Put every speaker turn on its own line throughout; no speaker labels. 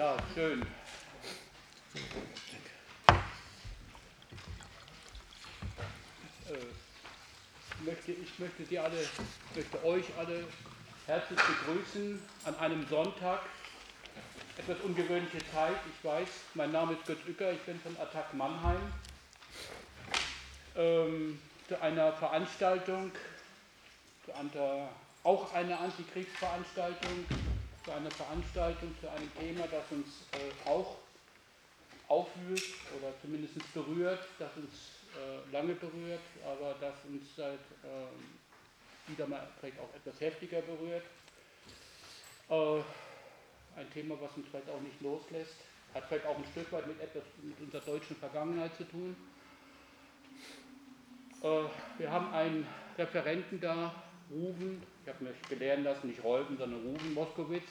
Ja, schön. Äh, möchte, ich möchte Sie alle, möchte euch alle herzlich begrüßen an einem Sonntag. Etwas ungewöhnliche Zeit, ich weiß. Mein Name ist Götz Uecker, ich bin von Attac Mannheim. Ähm, zu einer Veranstaltung, zu einer, auch einer Antikriegsveranstaltung, zu einer Veranstaltung, zu einem Thema, das uns äh, auch aufwühlt oder zumindest berührt, das uns äh, lange berührt, aber das uns seit äh, wieder mal vielleicht auch etwas heftiger berührt. Äh, ein Thema, was uns vielleicht auch nicht loslässt, hat vielleicht auch ein Stück weit mit etwas mit unserer deutschen Vergangenheit zu tun. Äh, wir haben einen Referenten da, Ruben, ich habe mich belehren lassen, nicht Rolben, sondern Ruben Moskowitz.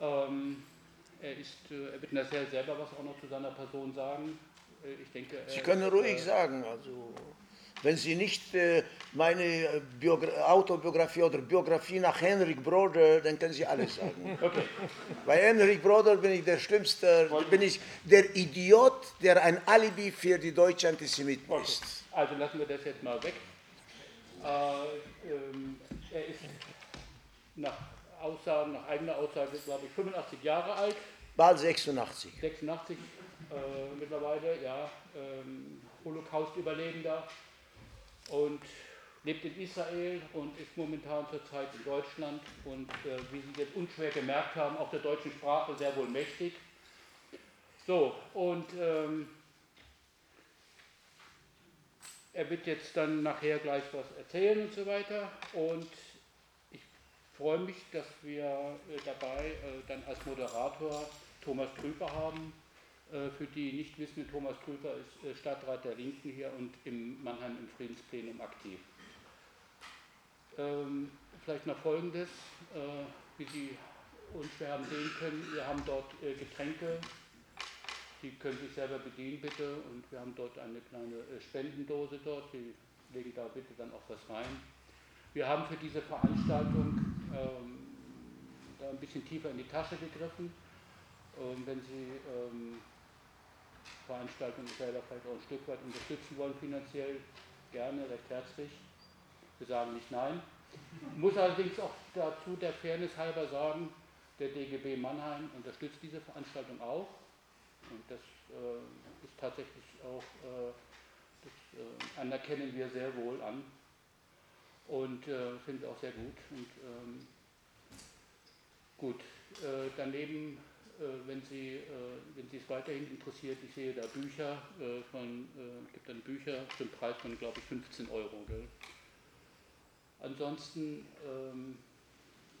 Ähm, er, ist, äh, er wird nachher selber was auch noch zu seiner Person sagen.
Äh, ich denke, Sie können ruhig äh, sagen, also wenn Sie nicht äh, meine Biogra Autobiografie oder Biografie nach Henrik Broder, dann können Sie alles sagen. Okay. Bei Henrik Broder bin ich der Schlimmste, bin ich der Idiot, der ein Alibi für die deutsche Antisemiten okay. ist.
Also lassen wir das jetzt mal weg. Äh, ähm, er ist nach Aussagen, nach eigener Aussage, glaube ich, 85 Jahre alt.
Bald 86.
86 äh, mittlerweile, ja, ähm, Holocaust-Überlebender und lebt in Israel und ist momentan zurzeit in Deutschland und äh, wie Sie jetzt unschwer gemerkt haben, auch der deutschen Sprache sehr wohl mächtig. So, und ähm, er wird jetzt dann nachher gleich was erzählen und so weiter. Und ich freue mich, dass wir äh, dabei äh, dann als Moderator Thomas Trüper haben, äh, für die nicht wissen, Thomas Krüger ist Stadtrat der Linken hier und im Mannheim im Friedensplenum aktiv. Ähm, vielleicht noch Folgendes, wie Sie unschwer haben sehen können, wir haben dort Getränke, Sie können sich selber bedienen bitte und wir haben dort eine kleine äh, Spendendose dort, Sie legen da bitte dann auch was rein. Wir haben für diese Veranstaltung ähm, da ein bisschen tiefer in die Tasche gegriffen. Ähm, wenn Sie ähm, Veranstaltung selber vielleicht auch ein Stück weit unterstützen wollen finanziell, gerne, recht herzlich. Wir sagen nicht nein. Muss allerdings auch dazu der Fairness halber sagen, der DGB Mannheim unterstützt diese Veranstaltung auch. Und das äh, ist tatsächlich auch, äh, das äh, anerkennen wir sehr wohl an und äh, finden auch sehr gut. Und ähm, gut, äh, daneben äh, wenn Sie, äh, wenn Sie es weiterhin interessiert, ich sehe da Bücher äh, von, gibt dann Bücher zum Preis von, glaube ich, 15 Euro. Gell? Ansonsten, ähm,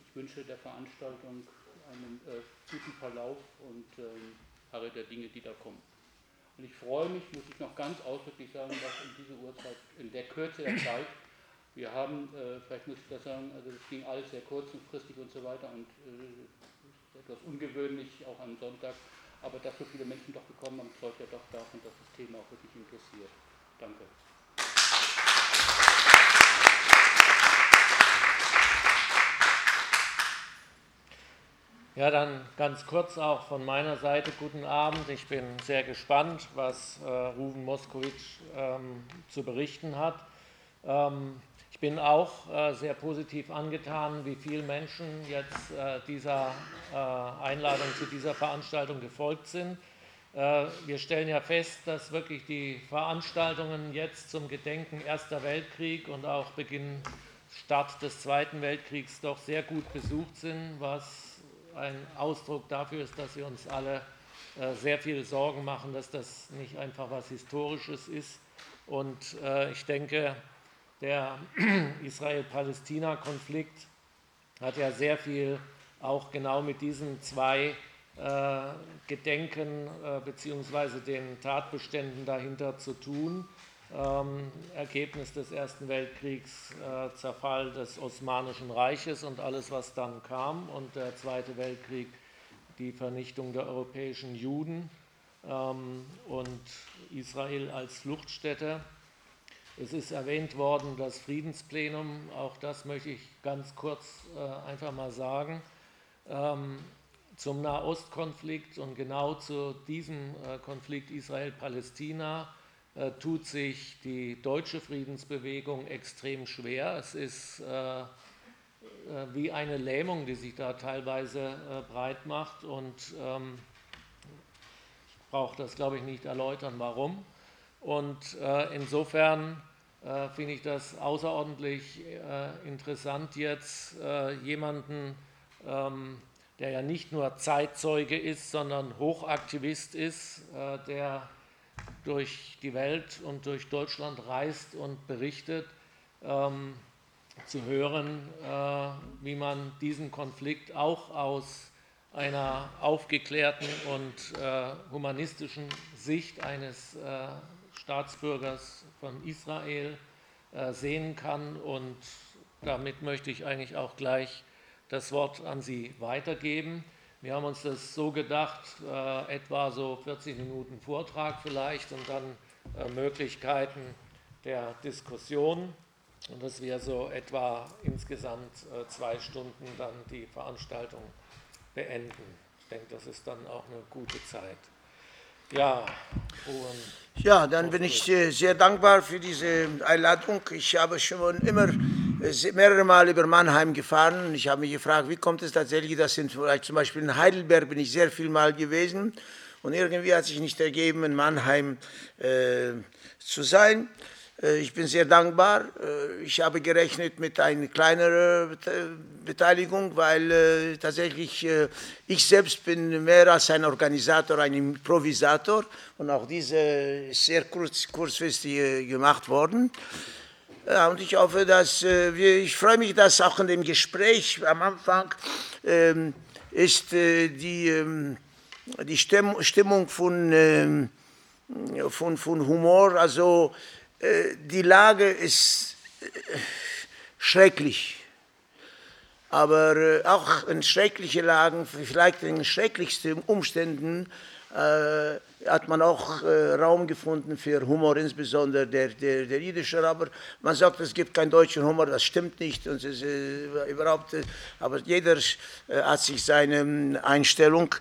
ich wünsche der Veranstaltung einen guten Verlauf und ähm, harre der Dinge, die da kommen. Und ich freue mich, muss ich noch ganz ausdrücklich sagen, dass in dieser Uhrzeit, in der Kürze der Zeit, wir haben, äh, vielleicht muss ich das sagen, also es ging alles sehr kurzfristig und so weiter und äh, etwas ungewöhnlich, auch am Sonntag. Aber dass so viele Menschen doch gekommen haben, zeugt ja doch davon, dass das Thema auch wirklich interessiert. Danke.
Ja, dann ganz kurz auch von meiner Seite guten Abend. Ich bin sehr gespannt, was äh, Ruven Moskowitsch ähm, zu berichten hat. Ähm, ich bin auch äh, sehr positiv angetan, wie viele Menschen jetzt äh, dieser äh, Einladung zu dieser Veranstaltung gefolgt sind. Äh, wir stellen ja fest, dass wirklich die Veranstaltungen jetzt zum Gedenken Erster Weltkrieg und auch Beginn Start des Zweiten Weltkriegs doch sehr gut besucht sind, was ein Ausdruck dafür ist, dass wir uns alle äh, sehr viele Sorgen machen, dass das nicht einfach was Historisches ist. Und äh, ich denke, der Israel-Palästina-Konflikt hat ja sehr viel auch genau mit diesen zwei äh, Gedenken bzw. den Tatbeständen dahinter zu tun. Ähm, Ergebnis des Ersten Weltkriegs, äh, Zerfall des Osmanischen Reiches und alles, was dann kam, und der Zweite Weltkrieg, die Vernichtung der europäischen Juden ähm, und Israel als Fluchtstätte. Es ist erwähnt worden, das Friedensplenum, auch das möchte ich ganz kurz äh, einfach mal sagen. Ähm, zum Nahostkonflikt und genau zu diesem äh, Konflikt Israel-Palästina tut sich die deutsche Friedensbewegung extrem schwer. Es ist äh, äh wie eine Lähmung, die sich da teilweise äh, breit macht und ähm, ich brauche das, glaube ich, nicht erläutern, warum. Und äh, insofern finde ich das außerordentlich interessant, jetzt jemanden ähm, der ja nicht nur Zeitzeuge ist, sondern Hochaktivist ist, äh, der durch die Welt und durch Deutschland reist und berichtet, ähm, zu hören, äh, wie man diesen Konflikt auch aus einer aufgeklärten und äh, humanistischen Sicht eines Staatsbürgers von Israel sehen kann. Und damit möchte ich eigentlich auch gleich das Wort an Sie weitergeben. Wir haben uns das so gedacht, äh, etwa so 40 Minuten Vortrag vielleicht und dann äh, Möglichkeiten der Diskussion und dass wir so etwa insgesamt äh, zwei Stunden dann die Veranstaltung beenden. Ich denke, das ist dann auch eine gute Zeit.
Ja, ja, dann bin ich sehr dankbar für diese Einladung. Ich habe schon immer äh, mehrere Mal über Mannheim gefahren. Ich habe mich gefragt, wie kommt es tatsächlich, dass in, zum Beispiel in Heidelberg bin ich sehr viel Mal gewesen und irgendwie hat sich nicht ergeben, in Mannheim äh, zu sein. Äh, ich bin sehr dankbar. Äh, ich habe gerechnet mit einer kleineren Beteiligung, weil äh, tatsächlich ich selbst bin mehr als ein Organisator, ein Improvisator und auch diese ist sehr kurz, kurzfristig gemacht worden. Und ich hoffe, dass wir, ich freue mich, dass auch in dem Gespräch am Anfang ähm, ist äh, die, ähm, die Stimmung von, ähm, von, von Humor, also äh, die Lage ist äh, schrecklich. Aber äh, auch in schrecklichen Lagen, vielleicht in schrecklichsten Umständen, äh, hat man auch äh, Raum gefunden für Humor, insbesondere der, der, der jüdische. Aber man sagt, es gibt keinen deutschen Humor, das stimmt nicht. Und es äh, überhaupt, äh, aber jeder äh, hat sich seine ähm, Einstellung.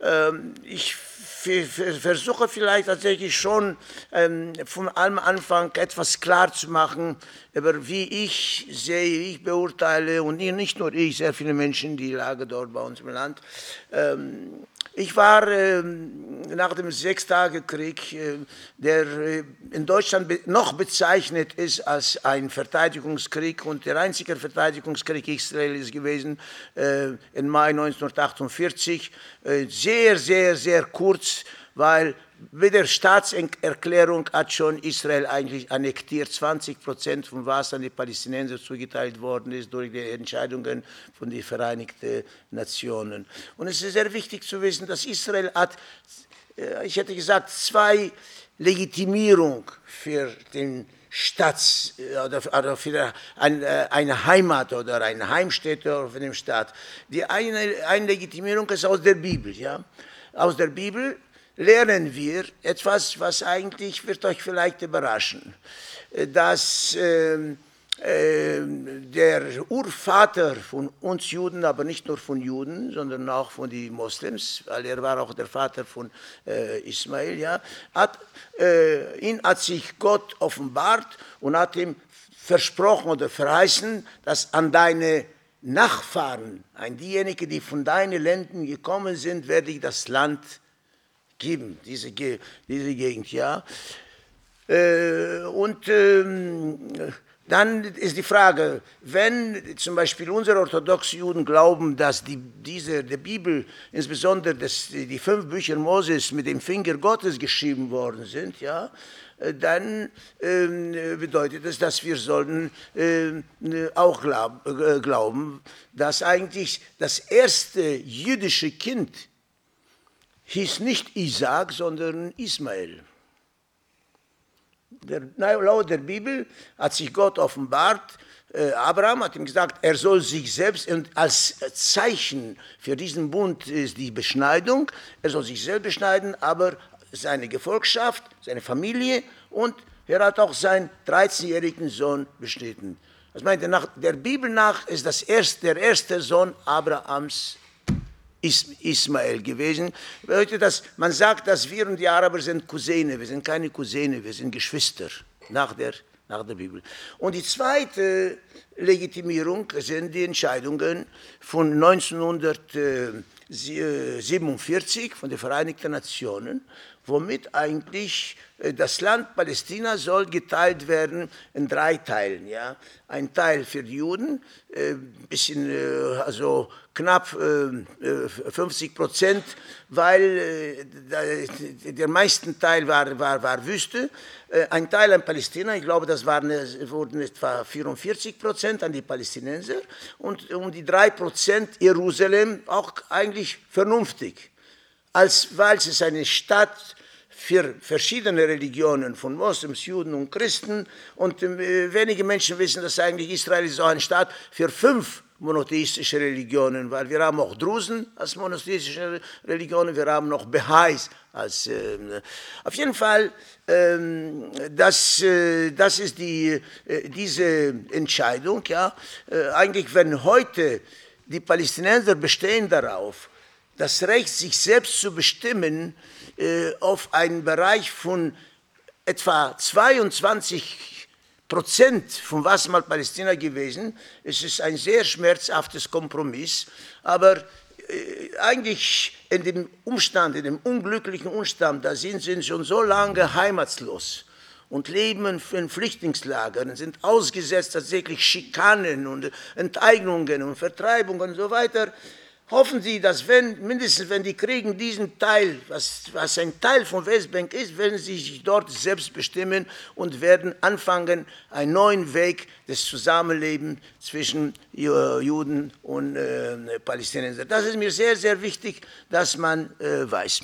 Ähm, ich versuche vielleicht tatsächlich schon ähm, von allem Anfang etwas klar zu machen, über wie ich sehe, wie ich beurteile und nicht nur ich, sehr viele Menschen, die Lage dort bei uns im Land. Ähm, ich war äh, nach dem Sechstagekrieg, äh, der äh, in Deutschland be noch bezeichnet ist als ein Verteidigungskrieg und der einzige Verteidigungskrieg Israels gewesen äh, im Mai 1948. Äh, sehr, sehr, sehr kurz, weil mit der Staatserklärung hat schon Israel eigentlich annektiert. 20 Prozent von was an die Palästinenser zugeteilt worden ist durch die Entscheidungen von den Vereinigten Nationen. Und es ist sehr wichtig zu wissen, dass Israel hat, äh, ich hätte gesagt, zwei Legitimierung für den Staats äh, oder für eine, eine Heimat oder eine Heimstätte für den Staat. Die eine, eine Legitimierung ist aus der Bibel, ja, aus der Bibel lernen wir etwas, was eigentlich wird euch vielleicht überraschen, dass äh, äh, der Urvater von uns Juden, aber nicht nur von Juden, sondern auch von den Moslems, weil er war auch der Vater von äh, Ismail, ja, hat, äh, ihn hat sich Gott offenbart und hat ihm versprochen oder verheißen, dass an deine Nachfahren, an diejenigen, die von deinen Ländern gekommen sind, werde ich das Land geben, diese, diese Gegend, ja. Äh, und ähm, dann ist die Frage, wenn zum Beispiel unsere orthodoxen Juden glauben, dass die, diese, die Bibel, insbesondere das, die fünf Bücher Moses mit dem Finger Gottes geschrieben worden sind, ja, äh, dann äh, bedeutet das, dass wir sollten äh, auch glaub, äh, glauben, dass eigentlich das erste jüdische Kind hieß nicht Isaac, sondern Ismael. Der, laut der Bibel hat sich Gott offenbart, äh, Abraham hat ihm gesagt, er soll sich selbst, und als Zeichen für diesen Bund ist die Beschneidung, er soll sich selbst beschneiden, aber seine Gefolgschaft, seine Familie und er hat auch seinen 13-jährigen Sohn beschnitten. Das meint, nach der Bibel nach ist das erste, der erste Sohn Abrahams Ismael gewesen. Bedeutet das, man sagt, dass wir und die Araber sind Cousine. Wir sind keine Cousine, wir sind Geschwister nach der, nach der Bibel. Und die zweite Legitimierung sind die Entscheidungen von 1947 von den Vereinigten Nationen, womit eigentlich äh, das Land Palästina soll geteilt werden in drei Teilen. Ja? Ein Teil für die Juden, äh, bisschen, äh, also knapp 50 Prozent, weil der meiste Teil war, war, war Wüste. Ein Teil an Palästina, ich glaube, das waren, wurden etwa 44 Prozent an die Palästinenser und um die drei Prozent Jerusalem auch eigentlich vernünftig, als weil es eine Stadt für verschiedene Religionen, von Moslems, Juden und Christen. Und äh, wenige Menschen wissen, dass eigentlich Israel ist auch ein Staat für fünf monotheistische Religionen, weil wir haben auch Drusen als monotheistische Religionen, wir haben noch Behais als, äh, auf jeden Fall, ähm, das, äh, das ist die, äh, diese Entscheidung. Ja. Äh, eigentlich, wenn heute die Palästinenser bestehen darauf, das Recht, sich selbst zu bestimmen, äh, auf einen Bereich von etwa 22 Prozent von was mal Palästina gewesen. Es ist ein sehr schmerzhaftes Kompromiss, aber äh, eigentlich in dem Umstand, in dem unglücklichen Umstand, da sind sie schon so lange heimatlos und leben in Flüchtlingslagern, sind ausgesetzt tatsächlich Schikanen und Enteignungen und Vertreibungen und so weiter hoffen Sie, dass wenn, mindestens wenn die kriegen diesen Teil, was, was ein Teil von Westbank ist, werden sie sich dort selbst bestimmen und werden anfangen, einen neuen Weg des Zusammenlebens zwischen Juden und äh, Palästinensern. Das ist mir sehr, sehr wichtig, dass man äh, weiß.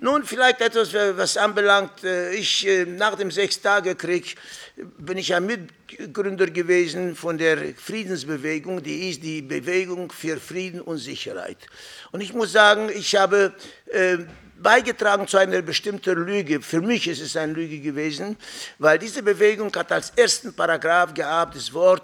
Nun vielleicht etwas, was anbelangt, äh, ich äh, nach dem Sechstagekrieg bin ich ein Mitgründer gewesen von der Friedensbewegung, die ist die Bewegung für Frieden und Sicherheit. Und ich muss sagen, ich habe äh, beigetragen zu einer bestimmten Lüge. Für mich ist es eine Lüge gewesen, weil diese Bewegung hat als ersten Paragraph gehabt das Wort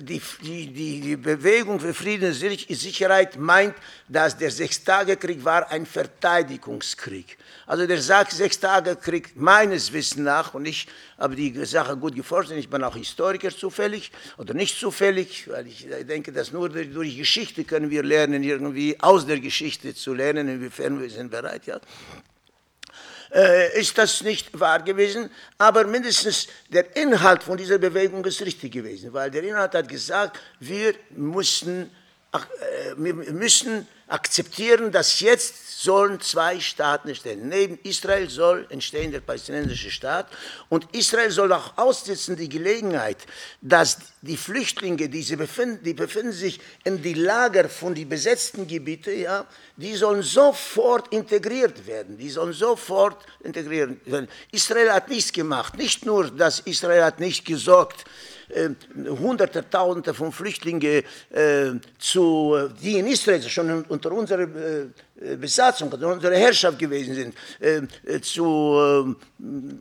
die, die, die Bewegung für Frieden und Sicherheit meint, dass der Sechstagekrieg war ein Verteidigungskrieg. Also der Sechstagekrieg meines Wissens nach, und ich habe die Sache gut geforscht, ich bin auch Historiker zufällig oder nicht zufällig, weil ich denke, dass nur durch Geschichte können wir lernen, irgendwie aus der Geschichte zu lernen, inwiefern wir sind bereit, ja äh, ist das nicht wahr gewesen, aber mindestens der Inhalt von dieser Bewegung ist richtig gewesen, weil der Inhalt hat gesagt, wir müssen, wir müssen akzeptieren, dass jetzt sollen zwei Staaten entstehen. Neben Israel soll entstehen der palästinensische Staat und Israel soll auch aussitzen die Gelegenheit, dass die Flüchtlinge, die, sie befinden, die befinden sich in die Lager von den besetzten Gebieten, ja, die sollen sofort integriert werden. Die sollen sofort integriert werden. Israel hat nichts gemacht. Nicht nur, dass Israel hat nicht gesorgt, äh, Hunderte, Tausende von Flüchtlingen, äh, zu, die in Israel schon unter unserer äh, Besatzung, unter unserer Herrschaft gewesen sind, äh, zu,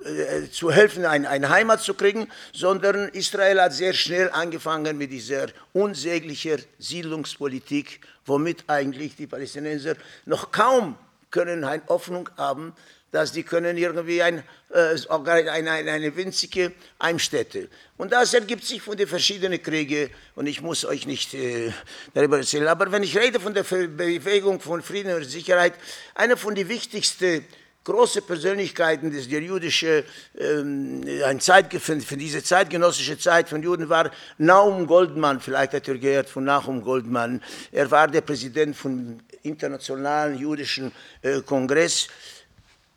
äh, zu helfen, ein, eine Heimat zu kriegen, sondern Israel hat sehr schnell angefangen mit dieser unsäglichen Siedlungspolitik, womit eigentlich die Palästinenser noch kaum können eine Hoffnung haben, dass die können irgendwie ein, äh, eine, eine, winzige Heimstätte. Und das ergibt sich von den verschiedenen Kriegen und ich muss euch nicht äh, darüber erzählen. Aber wenn ich rede von der Bewegung von Frieden und Sicherheit, eine von den wichtigsten große Persönlichkeiten des der jüdische ähm, ein Zeit für diese zeitgenössische Zeit von Juden war Naum Goldmann vielleicht hat er gehört von Nahum Goldmann er war der Präsident vom internationalen jüdischen äh, Kongress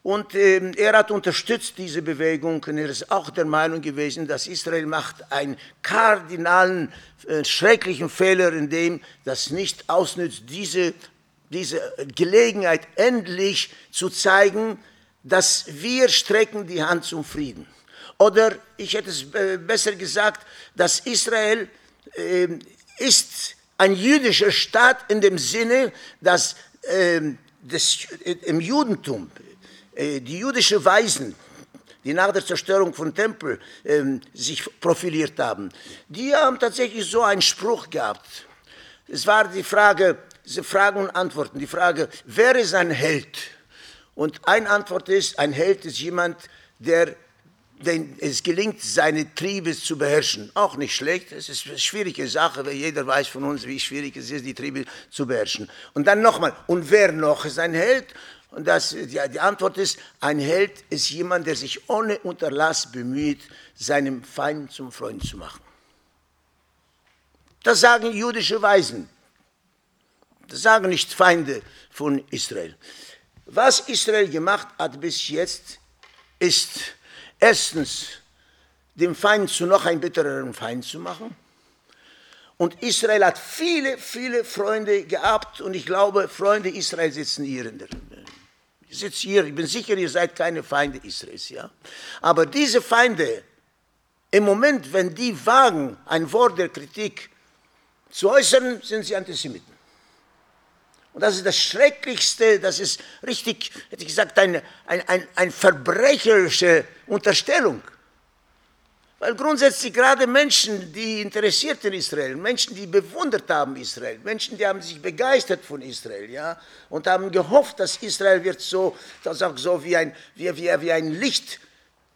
und äh, er hat unterstützt diese Bewegung und er ist auch der Meinung gewesen, dass Israel macht einen kardinalen, äh, schrecklichen Fehler, indem das nicht ausnützt, diese, diese Gelegenheit endlich zu zeigen, dass wir strecken die Hand zum Frieden. Oder ich hätte es äh, besser gesagt, dass Israel äh, ist ein jüdischer Staat in dem Sinne, dass äh, das, im Judentum äh, die jüdischen Weisen, die nach der Zerstörung von Tempel ähm, sich profiliert haben, die haben tatsächlich so einen Spruch gehabt. Es war die Frage, diese Fragen und Antworten. Die Frage, wer ist ein Held? Und eine Antwort ist, ein Held ist jemand, der den es gelingt, seine Triebe zu beherrschen. Auch nicht schlecht, es ist eine schwierige Sache, weil jeder weiß von uns, wie schwierig es ist, die Triebe zu beherrschen. Und dann nochmal, und wer noch ist ein Held? Und das, die, die Antwort ist, ein Held ist jemand, der sich ohne Unterlass bemüht, seinem Feind zum Freund zu machen. Das sagen jüdische Weisen. Das sagen nicht Feinde von Israel. Was Israel gemacht hat bis jetzt, ist erstens, dem Feind zu noch ein bittereren Feind zu machen. Und Israel hat viele, viele Freunde gehabt und ich glaube, Freunde Israel sitzen hier in der ich sitze hier, ich bin sicher, ihr seid keine Feinde Israels, ja. Aber diese Feinde, im Moment, wenn die wagen, ein Wort der Kritik zu äußern, sind sie Antisemiten. Und das ist das Schrecklichste, das ist richtig, hätte ich gesagt, eine, ein, ein, eine verbrecherische Unterstellung. Weil grundsätzlich gerade Menschen, die interessiert in Israel, Menschen, die bewundert haben Israel, Menschen, die haben sich begeistert von Israel, ja, und haben gehofft, dass Israel wird so, das auch so wie ein, wie, wie, wie ein Licht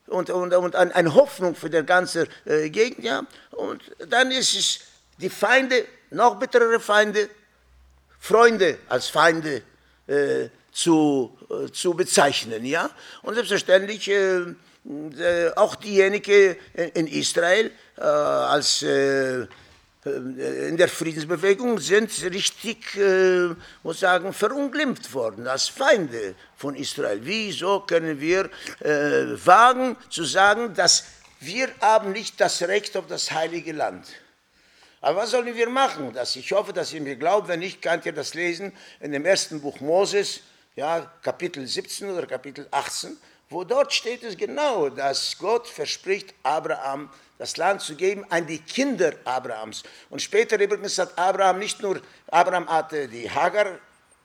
und, und, und eine Hoffnung für die ganze äh, Gegend, ja. Und dann ist es die Feinde, noch bitterere Feinde, Freunde als Feinde äh, zu, äh, zu bezeichnen, ja. Und selbstverständlich äh, auch diejenigen in Israel äh, als äh, in der Friedensbewegung sind richtig, äh, muss sagen, verunglimpft worden als Feinde von Israel. Wieso können wir äh, wagen zu sagen, dass wir haben nicht das Recht auf das heilige Land? Aber was sollen wir machen? Das, ich hoffe, dass ihr mir glaubt. Wenn nicht, könnt ihr das lesen in dem ersten Buch Moses, ja, Kapitel 17 oder Kapitel 18 wo dort steht es genau, dass Gott verspricht, Abraham das Land zu geben an die Kinder Abrahams. Und später übrigens hat Abraham nicht nur, Abraham hatte die Hagar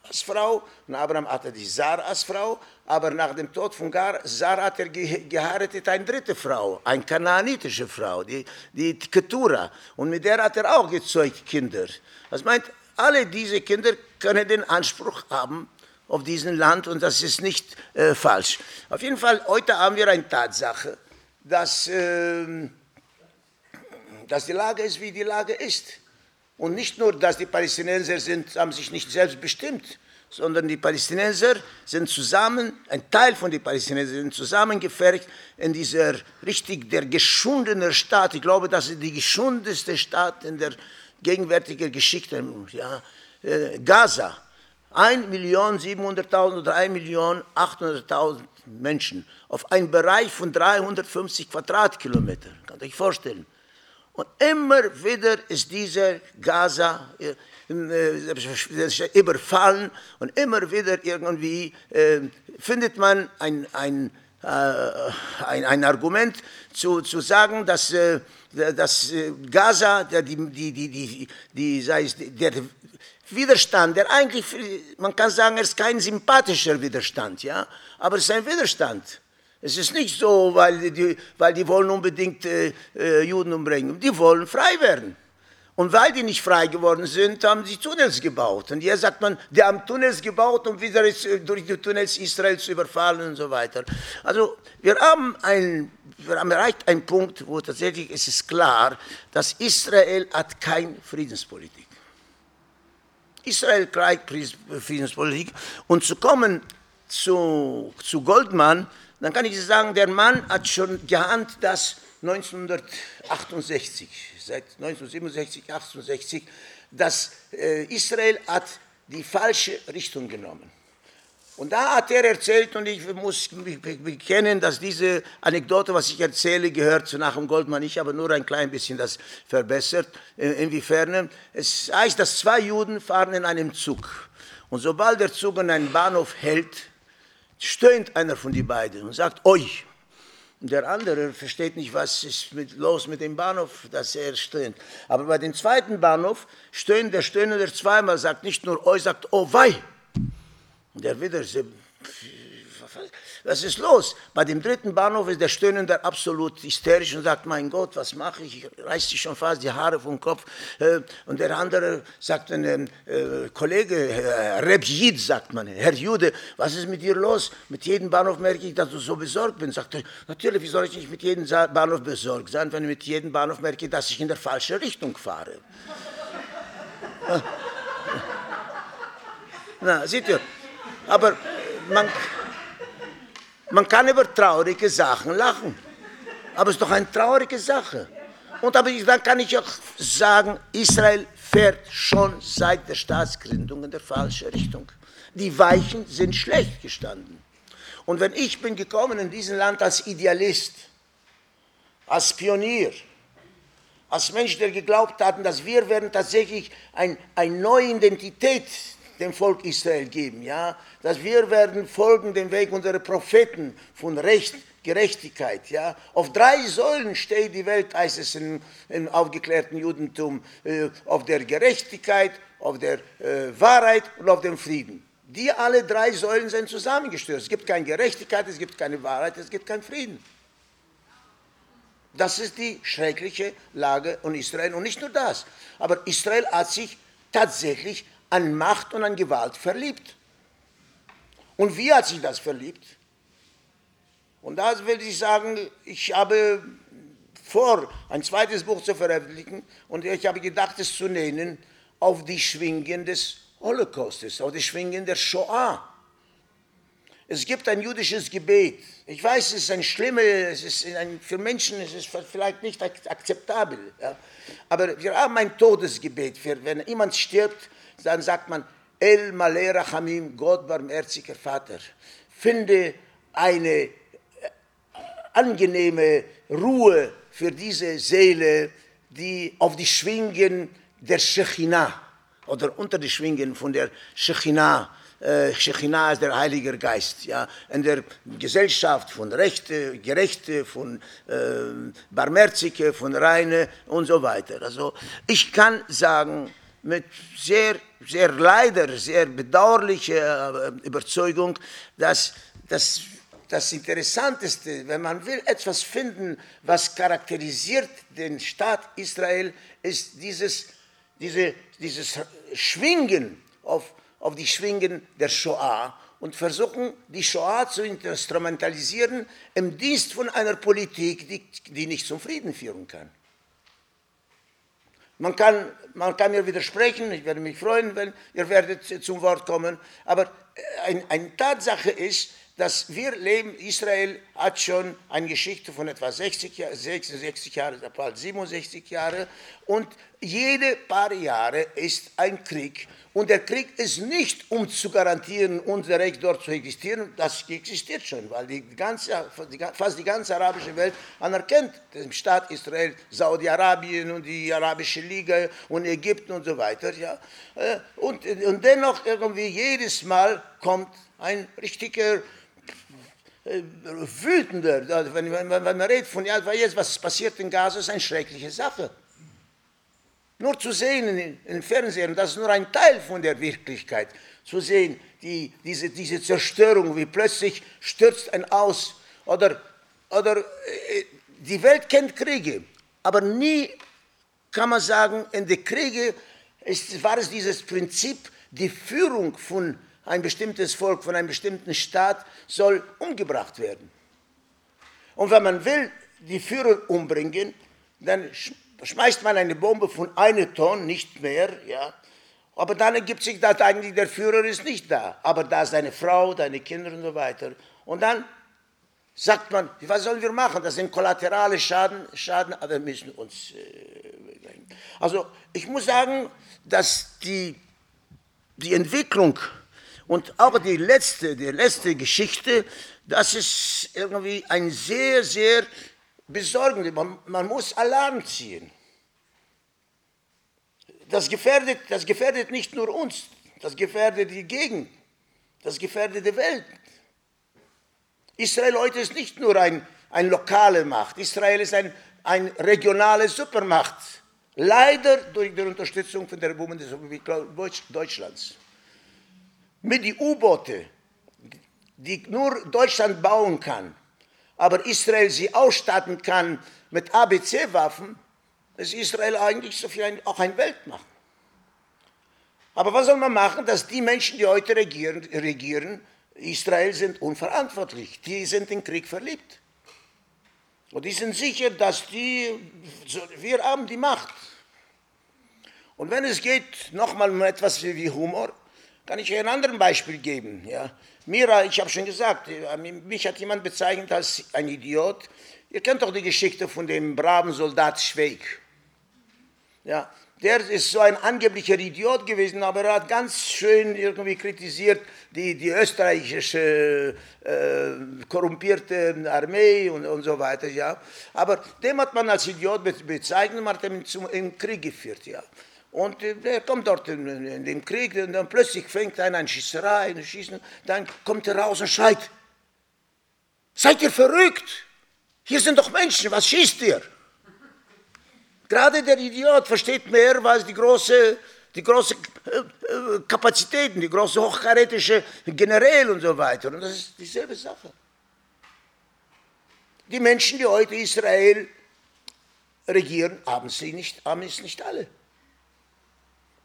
als Frau und Abraham hatte die Sarah als Frau, aber nach dem Tod von Sarah hat er geheiratet eine dritte Frau, eine kananitische Frau, die, die Ketura. Und mit der hat er auch gezeugt Kinder. Das meint, alle diese Kinder können den Anspruch haben, auf diesem Land und das ist nicht äh, falsch. Auf jeden Fall, heute haben wir eine Tatsache, dass, äh, dass die Lage ist, wie die Lage ist. Und nicht nur, dass die Palästinenser sind, haben sich nicht selbst bestimmt, sondern die Palästinenser sind zusammen, ein Teil von den Palästinensern sind zusammengefercht in dieser richtig der geschundene Staat. Ich glaube, das ist die geschundeste Staat in der gegenwärtigen Geschichte, ja, äh, Gaza. 1.700.000 oder 1.800.000 Menschen auf einen Bereich von 350 Quadratkilometern. Kann euch vorstellen. Und immer wieder ist dieser Gaza äh, äh, überfallen und immer wieder irgendwie äh, findet man ein, ein, äh, ein, ein Argument zu, zu sagen, dass, äh, dass äh, Gaza, die, die, die, die, die, sei es, der Widerstand, der eigentlich, man kann sagen, er ist kein sympathischer Widerstand, ja, aber es ist ein Widerstand. Es ist nicht so, weil die, weil die wollen unbedingt äh, äh, Juden umbringen. Die wollen frei werden. Und weil die nicht frei geworden sind, haben sie Tunnels gebaut. Und hier sagt man, die haben Tunnels gebaut, um wieder äh, durch die Tunnels Israel zu überfallen und so weiter. Also wir haben, ein, wir haben erreicht einen Punkt, wo tatsächlich es ist klar, dass Israel hat keine Friedenspolitik. Israel kriegt Friedenspolitik. Und zu kommen zu, zu Goldman, dann kann ich sagen, der Mann hat schon geahnt, dass 1968, seit 1967, 68, dass äh, Israel hat die falsche Richtung genommen. Und da hat er erzählt, und ich muss bekennen, dass diese Anekdote, was ich erzähle, gehört zu Nachum Goldmann. Ich habe nur ein klein bisschen das verbessert. Inwiefern? Es heißt, dass zwei Juden fahren in einem Zug. Und sobald der Zug an einen Bahnhof hält, stöhnt einer von den beiden und sagt, euch. Und der andere versteht nicht, was ist mit, los mit dem Bahnhof, dass er stöhnt. Aber bei dem zweiten Bahnhof stöhnt der Stöhnende zweimal, sagt nicht nur euch, sagt oh wei. Der wieder, was ist los? Bei dem dritten Bahnhof ist der Stöhnende absolut hysterisch und sagt, mein Gott, was mache ich? Ich reiß sich schon fast die Haare vom Kopf. Äh, und der andere sagt, ein äh, Kollege, Herr Reb Yid, sagt man, Herr Jude, was ist mit dir los? Mit jedem Bahnhof merke ich, dass du so besorgt bist. Sagt er, natürlich, wie soll ich nicht mit jedem Bahnhof besorgt sein, wenn ich mit jedem Bahnhof merke, dass ich in der falschen Richtung fahre? Na, seht ihr, aber man, man kann über traurige Sachen lachen. Aber es ist doch eine traurige Sache. Und aber dann kann ich auch sagen, Israel fährt schon seit der Staatsgründung in der falsche Richtung. Die Weichen sind schlecht gestanden. Und wenn ich bin gekommen in diesem Land als Idealist, als Pionier, als Mensch, der geglaubt hat, dass wir werden tatsächlich ein, eine neue Identität dem Volk Israel geben, ja, dass wir werden folgen dem Weg unserer Propheten von Recht, Gerechtigkeit, ja. Auf drei Säulen steht die Welt, heißt es im, im aufgeklärten Judentum, äh, auf der Gerechtigkeit, auf der äh, Wahrheit und auf dem Frieden. Die alle drei Säulen sind zusammengestürzt. Es gibt keine Gerechtigkeit, es gibt keine Wahrheit, es gibt keinen Frieden. Das ist die schreckliche Lage in Israel. Und nicht nur das, aber Israel hat sich tatsächlich an Macht und an Gewalt verliebt. Und wie hat sich das verliebt? Und da will ich sagen, ich habe vor, ein zweites Buch zu veröffentlichen und ich habe gedacht, es zu nennen, auf die Schwingen des Holocaustes, auf die Schwingen der Shoah. Es gibt ein jüdisches Gebet. Ich weiß, es ist ein schlimmes, es ist ein, für Menschen es ist vielleicht nicht akzeptabel. Ja. Aber wir haben ein Todesgebet. Für, wenn jemand stirbt, dann sagt man, El Malera Hamim, Gott barmherziger Vater, finde eine äh, angenehme Ruhe für diese Seele, die auf die Schwingen der Shechinah oder unter die Schwingen von der Shechinah äh, Shechinah ist der Heilige Geist, ja, in der Gesellschaft von Rechte, Gerechte, von äh, Barmherzige, von Reine und so weiter. Also ich kann sagen, mit sehr, sehr leider, sehr bedauerlicher äh, Überzeugung, dass das das Interessanteste, wenn man will etwas finden, was charakterisiert den Staat Israel, ist dieses, diese, dieses Schwingen auf, auf die Schwingen der Shoah und versuchen, die Shoah zu instrumentalisieren im Dienst von einer Politik, die, die nicht zum Frieden führen kann. Man kann, man kann mir widersprechen, ich werde mich freuen, wenn ihr werdet zum Wort kommen, aber eine ein Tatsache ist, dass wir leben, Israel hat schon eine Geschichte von etwa 60, 66 Jahren, bald 67 Jahre. Und jede paar Jahre ist ein Krieg und der Krieg ist nicht, um zu garantieren, unser Recht dort zu existieren, das existiert schon, weil die ganze, fast die ganze arabische Welt anerkennt den Staat Israel, Saudi-Arabien und die Arabische Liga und Ägypten und so weiter. Ja. Äh, und, und dennoch irgendwie jedes Mal kommt ein richtiger äh, wütender, wenn, wenn, wenn man redet von, ja, jetzt, was passiert in Gaza, ist eine schreckliche Sache. Nur zu sehen in Fernsehen, das ist nur ein Teil von der Wirklichkeit, zu sehen, die, diese, diese Zerstörung, wie plötzlich stürzt ein aus. Oder, oder äh, die Welt kennt Kriege, aber nie kann man sagen, in den Kriegen ist, war es dieses Prinzip, die Führung von ein bestimmtes Volk, von einem bestimmten Staat soll umgebracht werden. Und wenn man will, die Führer umbringen, dann schmeißt man eine Bombe von einem Ton, nicht mehr, ja. Aber dann ergibt sich, dass eigentlich der Führer ist nicht da. Aber da ist deine Frau, deine Kinder und so weiter. Und dann sagt man, was sollen wir machen? Das sind kollaterale Schaden, Schaden aber wir müssen uns... Äh, also ich muss sagen, dass die, die Entwicklung und aber die letzte, die letzte Geschichte, das ist irgendwie ein sehr, sehr besorgende. Man, man muss Alarm ziehen. Das gefährdet, das gefährdet nicht nur uns, das gefährdet die Gegend, das gefährdet die Welt. Israel heute ist nicht nur eine ein lokale Macht, Israel ist eine ein regionale Supermacht. Leider durch die Unterstützung von der Bundesrepublik Deutschlands. Mit den U-Boote die nur Deutschland bauen kann, aber Israel sie ausstatten kann mit ABC-Waffen, ist Israel eigentlich so viel ein, auch ein Weltmacht. Aber was soll man machen, dass die Menschen, die heute regieren, regieren Israel sind unverantwortlich. Die sind in Krieg verliebt. Und die sind sicher, dass die, wir haben die Macht. Und wenn es geht, nochmal um etwas wie Humor, kann ich ein anderes Beispiel geben. Ja. Mira, ich habe schon gesagt, mich hat jemand bezeichnet als ein Idiot. Ihr kennt doch die Geschichte von dem braven Soldat Schweig. Ja, der ist so ein angeblicher Idiot gewesen, aber er hat ganz schön irgendwie kritisiert die, die österreichische äh, korrumpierte Armee und, und so weiter. Ja. Aber dem hat man als Idiot bezeichnet und hat ihn zum, den Krieg geführt. Ja. Und äh, er kommt dort in, in den Krieg und dann plötzlich fängt einer an Schießerei, ein Schießen, dann kommt er raus und schreit, seid ihr verrückt? Hier sind doch Menschen, was schießt ihr? Gerade der Idiot versteht mehr, was die große, die große äh, äh, Kapazitäten, die große hochkarätische Generäle und so weiter. Und das ist dieselbe Sache. Die Menschen, die heute Israel regieren, haben, sie nicht, haben es nicht alle.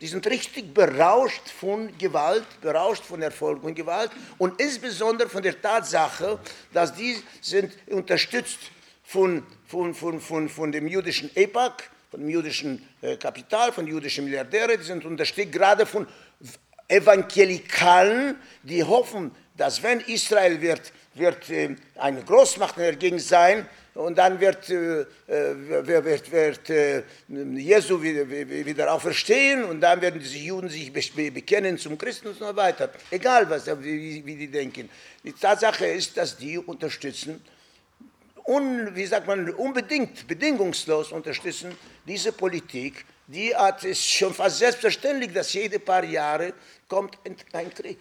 Die sind richtig berauscht von Gewalt, berauscht von Erfolg und Gewalt. Und insbesondere von der Tatsache, dass die sind unterstützt von, von, von, von, von dem jüdischen EPAC, von dem jüdischen äh, Kapital, von jüdischen Milliardären, die sind unterstützt gerade von Evangelikalen, die hoffen, dass wenn Israel wird, wird äh, eine Großmacht dagegen sein und dann wird, äh, äh wird, wird äh, Jesu wieder, auferstehen und dann werden diese Juden sich bekennen zum Christen und so weiter. Egal, was, wie, wie die denken. Die Tatsache ist, dass die unterstützen un, wie sagt man, unbedingt, bedingungslos unterstützen diese Politik, die hat es schon fast selbstverständlich, dass jede paar Jahre kommt ein Krieg.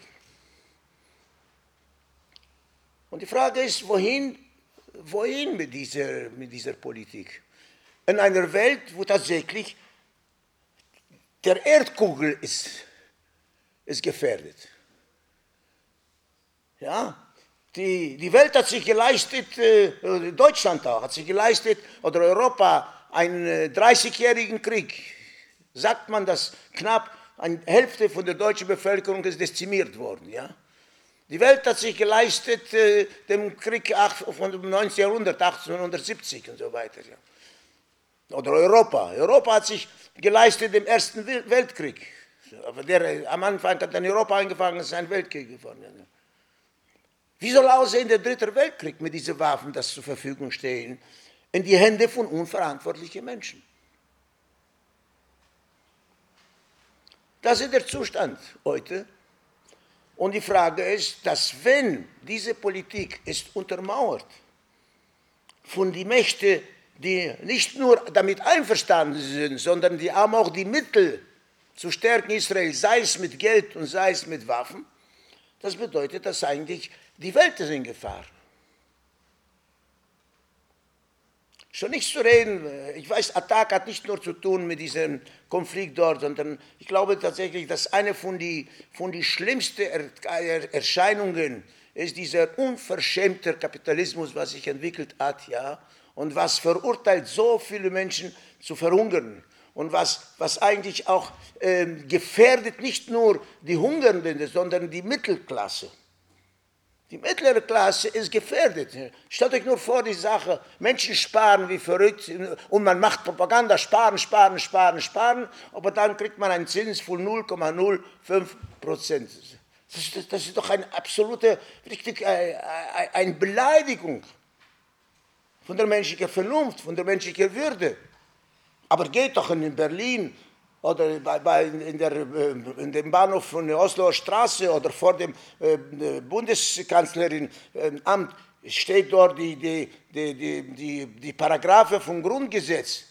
Und die Frage ist, wohin, wohin mit, dieser, mit dieser Politik? In einer Welt, wo tatsächlich der Erdkugel ist, ist gefährdet. Ja, die, die Welt hat sich geleistet, äh, Deutschland auch, hat sich geleistet, oder Europa, einen 30-jährigen äh, Krieg. Sagt man, dass knapp eine Hälfte von der deutschen Bevölkerung ist dezimiert worden. Ja? Die Welt hat sich geleistet, äh, dem Krieg von dem 19. Jahrhundert, 1870 und so weiter. Ja? Oder Europa. Europa hat sich geleistet im Ersten Weltkrieg. Aber der am Anfang hat in Europa angefangen, ist ein Weltkrieg geworden. Ja? Wie soll aussehen der dritte Weltkrieg mit diesen Waffen, das zur Verfügung stehen, in die Hände von unverantwortlichen Menschen? Das ist der Zustand heute. Und die Frage ist, dass wenn diese Politik ist untermauert von den Mächten, die nicht nur damit einverstanden sind, sondern die haben auch die Mittel zu stärken Israel, sei es mit Geld und sei es mit Waffen, das bedeutet, dass eigentlich die Welt ist in Gefahr. Schon nicht zu reden, ich weiß, Attac hat nicht nur zu tun mit diesem Konflikt dort, sondern ich glaube tatsächlich, dass eine von den von die schlimmsten Erscheinungen ist dieser unverschämte Kapitalismus, was sich entwickelt hat, ja, und was verurteilt so viele Menschen zu verhungern und was, was eigentlich auch äh, gefährdet nicht nur die Hungernden, sondern die Mittelklasse. Die mittlere Klasse ist gefährdet. Stellt euch nur vor die Sache, Menschen sparen wie verrückt und man macht Propaganda, sparen, sparen, sparen, sparen, aber dann kriegt man einen Zins von 0,05 Prozent. Das, das, ist doch eine absolute, richtig, äh, äh, eine Beleidigung von der menschlichen Vernunft, von der menschlichen Würde. Aber geht doch in Berlin oder bei, bei, in, der, äh, in dem Bahnhof von der Osloer Straße oder vor dem äh, Bundeskanzlerin äh, steht dort die, die, die, die, die, die Paragraphe vom Grundgesetz.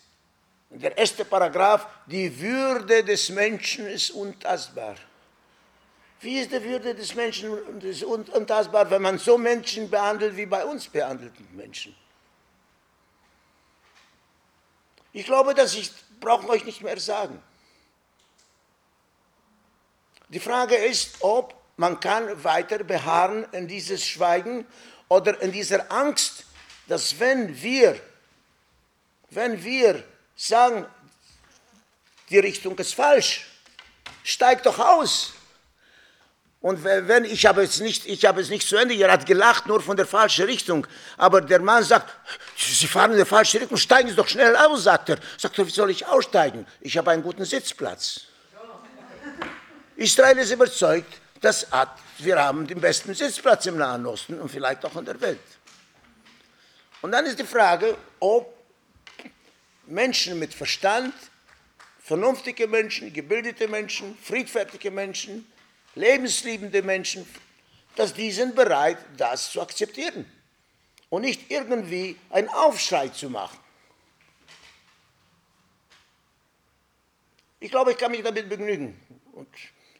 Der erste Paragraph, die Würde des Menschen ist untastbar. Wie ist die Würde des Menschen untastbar, wenn man so Menschen behandelt wie bei uns behandelten Menschen? Ich glaube, dass ich brauche euch nicht mehr sagen. Die Frage ist, ob man kann weiter beharren in dieses Schweigen oder in dieser Angst, dass wenn wir, wenn wir sagen, die Richtung ist falsch, steig doch aus. Und wenn, ich habe es nicht, ich habe es nicht zu Ende, er hat gelacht, nur von der falschen Richtung. Aber der Mann sagt, Sie fahren in der falschen Richtung, steigen Sie doch schnell aus, sagt er. Sagt er, wie soll ich aussteigen? Ich habe einen guten Sitzplatz. Israel ist überzeugt, dass wir haben den besten Sitzplatz im Nahen Osten und vielleicht auch in der Welt. Und dann ist die Frage, ob Menschen mit Verstand, vernünftige Menschen, gebildete Menschen, friedfertige Menschen, lebensliebende Menschen, dass die sind bereit, das zu akzeptieren und nicht irgendwie einen Aufschrei zu machen. Ich glaube, ich kann mich damit begnügen. Und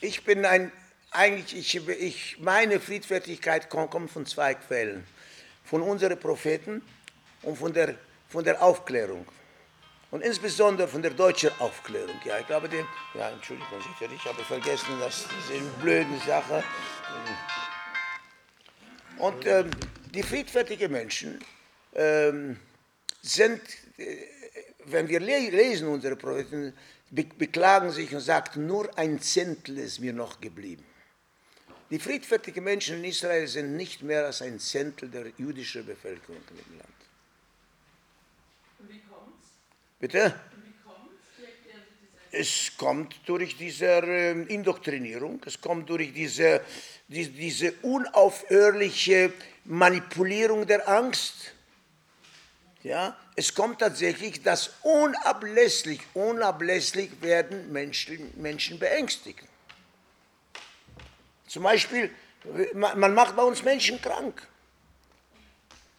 ich bin ein, eigentlich, ich, ich, meine Friedfertigkeit kommt von zwei Quellen. Von unseren Propheten und von der, von der Aufklärung. Und insbesondere von der deutschen Aufklärung. Ja, ich glaube, den, ja, Entschuldigung, ich habe vergessen, dass diese blöde Sache. Und ähm, die friedfertigen Menschen ähm, sind, äh, wenn wir lesen unsere Propheten, beklagen sich und sagen, nur ein Zehntel ist mir noch geblieben. Die friedfertigen Menschen in Israel sind nicht mehr als ein Zehntel der jüdischen Bevölkerung im Land. Und wie kommt's? Bitte? Es kommt durch diese ähm, Indoktrinierung, es kommt durch diese, die, diese unaufhörliche Manipulierung der Angst. Ja, es kommt tatsächlich, dass unablässlich, unablässlich werden Menschen, Menschen beängstigt. Zum Beispiel, man macht bei uns Menschen krank.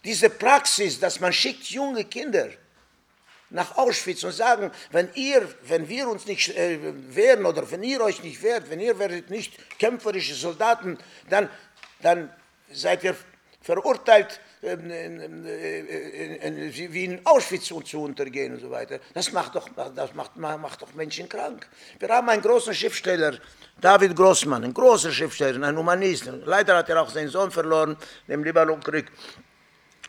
Diese Praxis, dass man schickt junge Kinder nach Auschwitz und sagen, wenn ihr, wenn wir uns nicht äh, wehren oder wenn ihr euch nicht wehrt, wenn ihr werdet nicht kämpferische Soldaten, dann, dann seid ihr verurteilt, ähm, wie in Auschwitz zu untergehen und so weiter. Das macht doch, das macht, macht doch Menschen krank. Wir haben einen großen Schriftsteller, David Grossmann, ein großer Schriftsteller, ein Humanist. Leider hat er auch seinen Sohn verloren, dem Libanon-Krieg.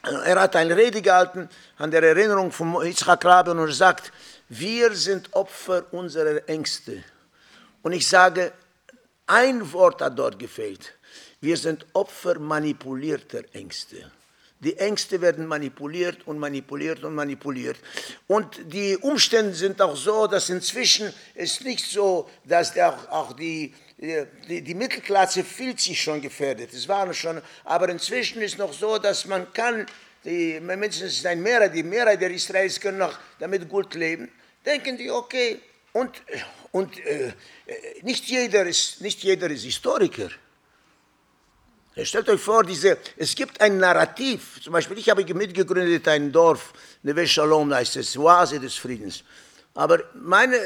Er hat eine Rede gehalten an der Erinnerung von Yitzhak Rabin und sagt, wir sind Opfer unserer Ängste. Und ich sage, ein Wort hat dort gefehlt. Wir sind Opfer manipulierter Ängste. Die Ängste werden manipuliert und manipuliert und manipuliert. Und die Umstände sind auch so, dass inzwischen es nicht so, dass auch, auch die, die, die, Mittelklasse fühlt sich schon gefährdet. Es waren schon, aber inzwischen ist noch so, dass man kann, die Menschen, ist ein Mehrheit, die Mehrheit der Israelis können noch damit gut leben. Denken die, okay, und, und äh, nicht, jeder ist, nicht jeder ist Historiker. Stellt euch vor, diese, es gibt ein Narrativ. Zum Beispiel, ich habe mitgegründet ein Dorf, Neve Shalom heißt es, Oase des Friedens. Aber meine,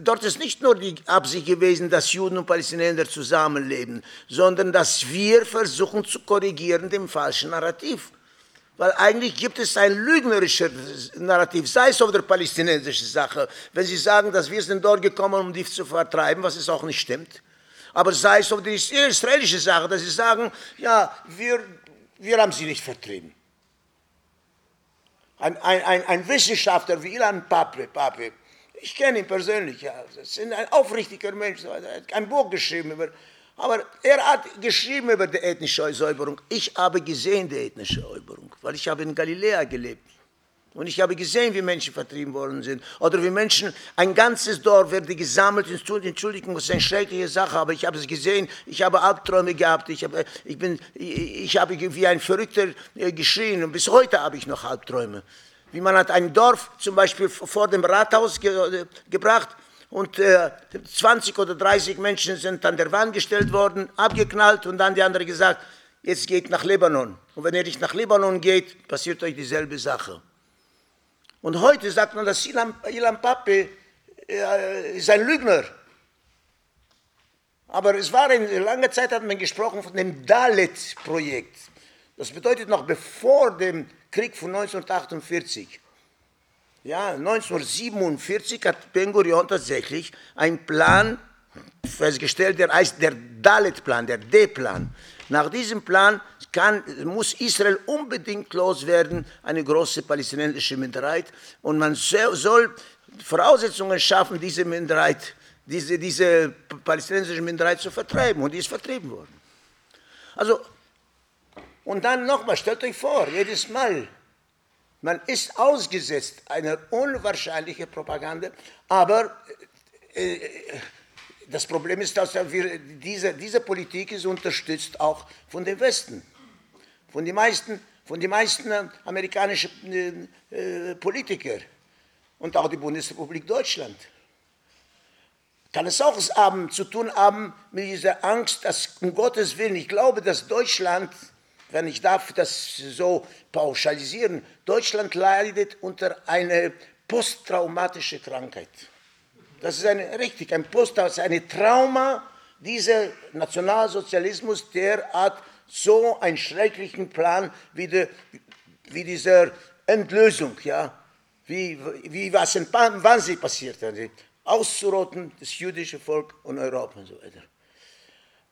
dort ist nicht nur die Absicht gewesen, dass Juden und Palästinenser zusammenleben, sondern dass wir versuchen zu korrigieren dem falschen Narrativ. Weil eigentlich gibt es ein lügnerisches Narrativ, sei es auf der palästinensischen Sache, wenn sie sagen, dass wir sind dort gekommen, um die zu vertreiben, was es auch nicht stimmt aber sei es auf die israelische Sache, dass sie sagen, ja, wir, wir haben sie nicht vertrieben. Ein, ein, ein Wissenschaftler wie Ilan Pape, Pape ich kenne ihn persönlich, ja, das ist ein aufrichtiger Mensch, er hat ein Buch geschrieben über, aber er hat geschrieben über die ethnische Säuberung. Ich habe gesehen die ethnische Säuberung, weil ich habe in Galiläa gelebt. Und ich habe gesehen, wie Menschen vertrieben worden sind. Oder wie Menschen, ein ganzes Dorf wird gesammelt. Entschuldigung, das ist eine schreckliche Sache, aber ich habe es gesehen. Ich habe Albträume gehabt. Ich habe, ich bin, ich habe wie ein Verrückter äh, geschrien. Und bis heute habe ich noch Albträume. Wie man hat ein Dorf zum Beispiel vor dem Rathaus ge, äh, gebracht und äh, 20 oder 30 Menschen sind an der Wand gestellt worden, abgeknallt und dann die andere gesagt, jetzt geht nach Libanon. Und wenn ihr nicht nach Libanon geht, passiert euch dieselbe Sache. Und heute sagt man, dass Ilan, Ilan Pappe äh, ist ein Lügner. Aber es war in langer Zeit hat man gesprochen von dem Dalet-Projekt. Das bedeutet noch bevor dem Krieg von 1948. Ja, 1947 hat Ben Gurion tatsächlich einen Plan festgestellt, der heißt der Dalet-Plan, der D-Plan. Nach diesem Plan kann, muss Israel unbedingt loswerden, eine große palästinensische Minderheit. Und man soll Voraussetzungen schaffen, diese Minderheit, diese, diese palästinensische Minderheit zu vertreiben. Und die ist vertrieben worden. Also, und dann nochmal, stellt euch vor, jedes Mal, man ist ausgesetzt einer unwahrscheinlichen Propaganda, aber äh, das Problem ist, dass wir, diese, diese Politik ist unterstützt auch von dem Westen, von den meisten, von den meisten amerikanischen äh, äh, Politikern und auch die Bundesrepublik Deutschland. Kann es auch haben, zu tun haben mit dieser Angst, dass um Gottes Willen, ich glaube, dass Deutschland, wenn ich darf das so pauschalisieren, Deutschland leidet unter einer posttraumatischen Krankheit. Das ist eine, richtig ein Post, das ist ein Trauma, dieser Nationalsozialismus, der hat so einen schrecklichen Plan wie, de, wie dieser Entlösung, ja, wie, wie was in Wannsee passiert hat, auszurotten, das jüdische Volk und Europa und so weiter.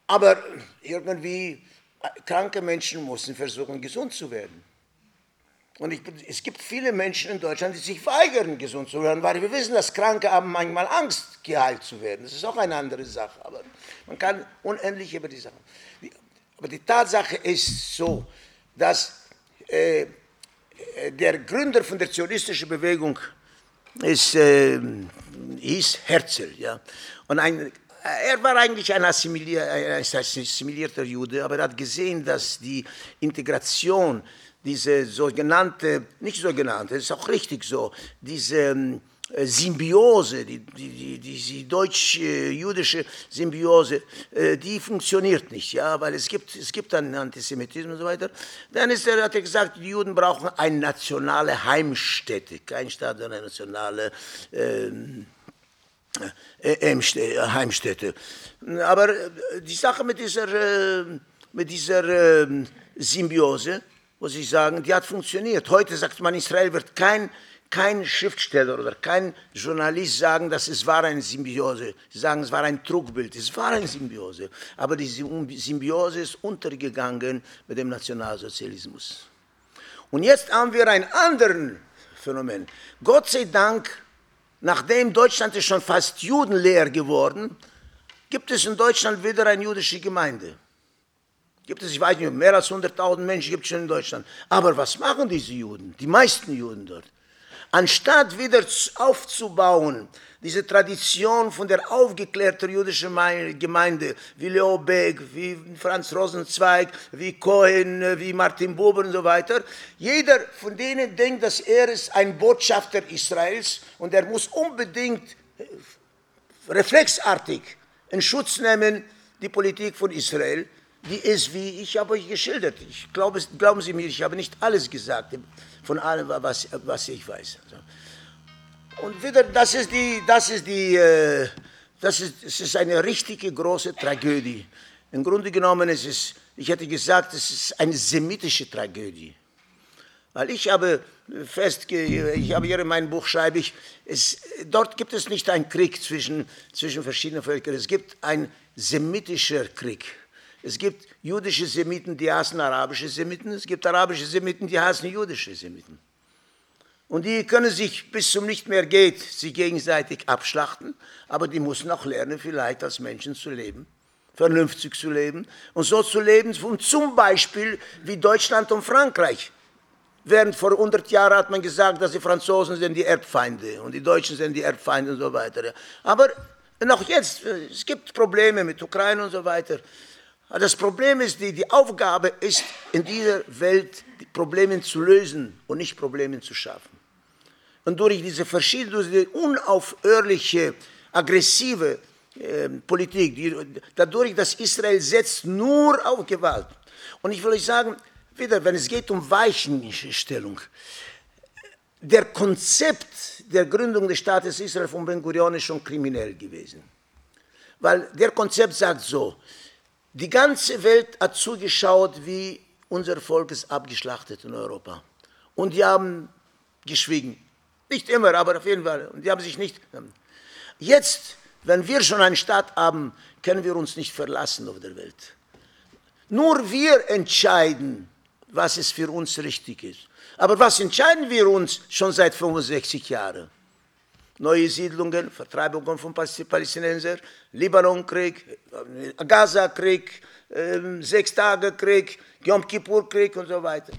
Aber irgendwie, kranke Menschen mussten versuchen, gesund zu werden. Und ich, es gibt viele Menschen in Deutschland, die sich weigern, gesund zu werden, weil wir wissen, dass Kranke haben manchmal Angst, geheilt zu werden. Das ist auch eine andere Sache. Aber man kann unendlich über die Sache. Aber die Tatsache ist so, dass äh, der Gründer von der zionistischen Bewegung ist, äh, hieß Herzl. Ja? Und ein, er war eigentlich ein, assimilier, ein assimilierter Jude, aber er hat gesehen, dass die Integration diese sogenannte, nicht sogenannte, ist auch richtig so, diese ähm, Symbiose, die, die, die, die deutsch-jüdische Symbiose, äh, die funktioniert nicht, ja, weil es gibt, es gibt einen Antisemitismus und so weiter. Dann ist er, hat er gesagt, die Juden brauchen eine nationale Heimstätte, kein Staat, sondern eine nationale ähm, äh, Heimstätte. Aber äh, die Sache mit dieser, äh, mit dieser äh, Symbiose, muss ich sagen, die hat funktioniert. Heute sagt man, Israel wird kein, kein Schriftsteller oder kein Journalist sagen, dass es war eine Symbiose. Sie sagen, es war ein Trugbild. Es war eine Symbiose. Aber die Symbiose ist untergegangen mit dem Nationalsozialismus. Und jetzt haben wir ein anderes Phänomen. Gott sei Dank, nachdem Deutschland ist schon fast judenleer geworden, gibt es in Deutschland wieder eine jüdische Gemeinde. Gibt es, ich weiß nicht, mehr als 100.000 Menschen gibt es schon in Deutschland. Aber was machen diese Juden, die meisten Juden dort? Anstatt wieder aufzubauen, diese Tradition von der aufgeklärten jüdischen Gemeinde, wie Leo Beck, wie Franz Rosenzweig, wie Cohen, wie Martin Buber und so weiter, jeder von denen denkt, dass er ist ein Botschafter Israels und er muss unbedingt reflexartig in Schutz nehmen die Politik von Israel die ist, wie ich habe euch geschildert. Ich glaube, glauben Sie mir, ich habe nicht alles gesagt von allem, was, was ich weiß. Und wieder, das ist die, das ist die, äh, das ist, es ist eine richtige große Tragödie. Im Grunde genommen ist es, ich hätte gesagt, es ist eine semitische Tragödie. Weil ich habe fest, ich habe hier in meinem Buch schreibe ich, es, dort gibt es nicht einen Krieg zwischen, zwischen verschiedenen Völkern, es gibt einen semitischer Krieg. Es gibt jüdische Semiten, die hassen arabische Semiten. Es gibt arabische Semiten, die hassen jüdische Semiten. Und die können sich bis zum nicht mehr geht, sie gegenseitig abschlachten, aber die müssen auch lernen, vielleicht als Menschen zu leben, vernünftig zu leben und so zu leben, zum Beispiel wie Deutschland und Frankreich. Während vor 100 Jahren hat man gesagt, dass die Franzosen sind die Erbfeinde und die Deutschen sind die Erbfeinde und so weiter. Aber noch jetzt, es gibt Probleme mit Ukraine und so weiter. Das Problem ist, die, die Aufgabe ist, in dieser Welt Probleme zu lösen und nicht Probleme zu schaffen. Und durch diese verschiedene, diese unaufhörliche aggressive äh, Politik, die, dadurch, dass Israel setzt nur auf Gewalt. Und ich will euch sagen, wieder, wenn es geht um Weichenstellung, der Konzept der Gründung des Staates Israel von Ben Gurion ist schon kriminell gewesen. Weil der Konzept sagt so, die ganze Welt hat zugeschaut, wie unser Volk ist abgeschlachtet in Europa. Und die haben geschwiegen. Nicht immer, aber auf jeden Fall. Und die haben sich nicht. Jetzt, wenn wir schon einen Staat haben, können wir uns nicht verlassen auf der Welt. Nur wir entscheiden, was es für uns richtig ist. Aber was entscheiden wir uns schon seit 65 Jahren? Neue Siedlungen, Vertreibung von Palästinensern, Libanonkrieg, Gaza-Krieg, äh, Sechstagekrieg, Yom Kippur-Krieg und so weiter.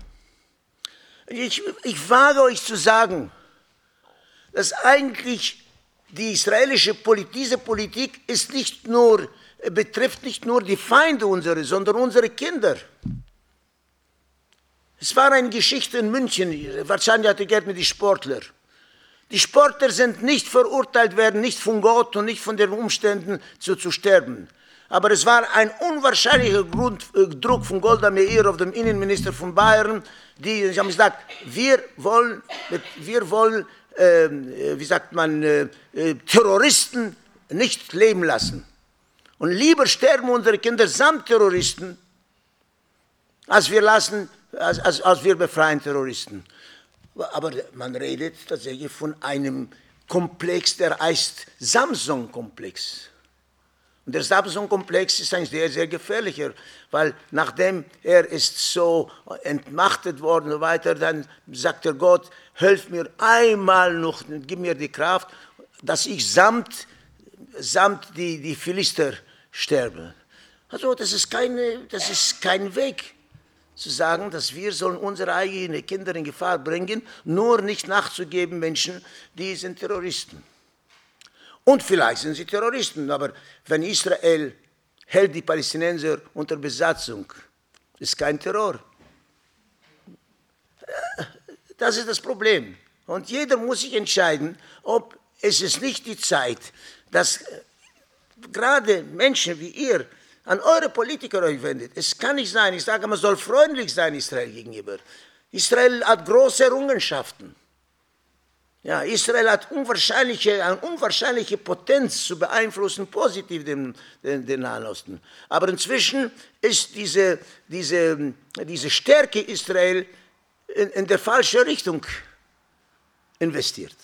Ich, ich wage euch zu sagen, dass eigentlich die israelische Politik, diese Politik ist nicht nur, betrifft nicht nur die Feinde unsere, sondern unsere Kinder. Es war eine Geschichte in München, wahrscheinlich hatte Geld mit den Sportler. Die Sportler sind nicht verurteilt werden, nicht von Gott und nicht von den Umständen zu, zu sterben. Aber es war ein unwahrscheinlicher Grund, äh, Druck von Golda Meir auf den Innenminister von Bayern, die, sie haben gesagt, wir wollen, wir wollen ähm, äh, wie sagt man, äh, äh, Terroristen nicht leben lassen. Und lieber sterben unsere Kinder samt Terroristen, als wir, lassen, als, als, als wir befreien Terroristen. Aber man redet tatsächlich von einem Komplex, der heißt Samsung-Komplex. Und der Samsung-Komplex ist ein sehr, sehr gefährlicher, weil nachdem er ist so entmachtet worden und weiter, dann sagt der Gott, hilf mir einmal noch, gib mir die Kraft, dass ich samt, samt die, die Philister sterbe. Also das ist, keine, das ist kein Weg zu sagen, dass wir sollen unsere eigenen Kinder in Gefahr bringen, nur nicht nachzugeben Menschen, die sind Terroristen. Und vielleicht sind sie Terroristen, aber wenn Israel hält die Palästinenser unter Besatzung, ist kein Terror. Das ist das Problem. Und jeder muss sich entscheiden, ob es ist nicht die Zeit, dass gerade Menschen wie ihr an eure Politiker euch wendet. Es kann nicht sein, ich sage, man soll freundlich sein Israel gegenüber. Israel hat große Errungenschaften. Ja, Israel hat unwahrscheinliche, eine unwahrscheinliche Potenz zu beeinflussen, positiv den, den, den Nahen Osten. Aber inzwischen ist diese, diese, diese Stärke Israel in, in der falsche Richtung investiert.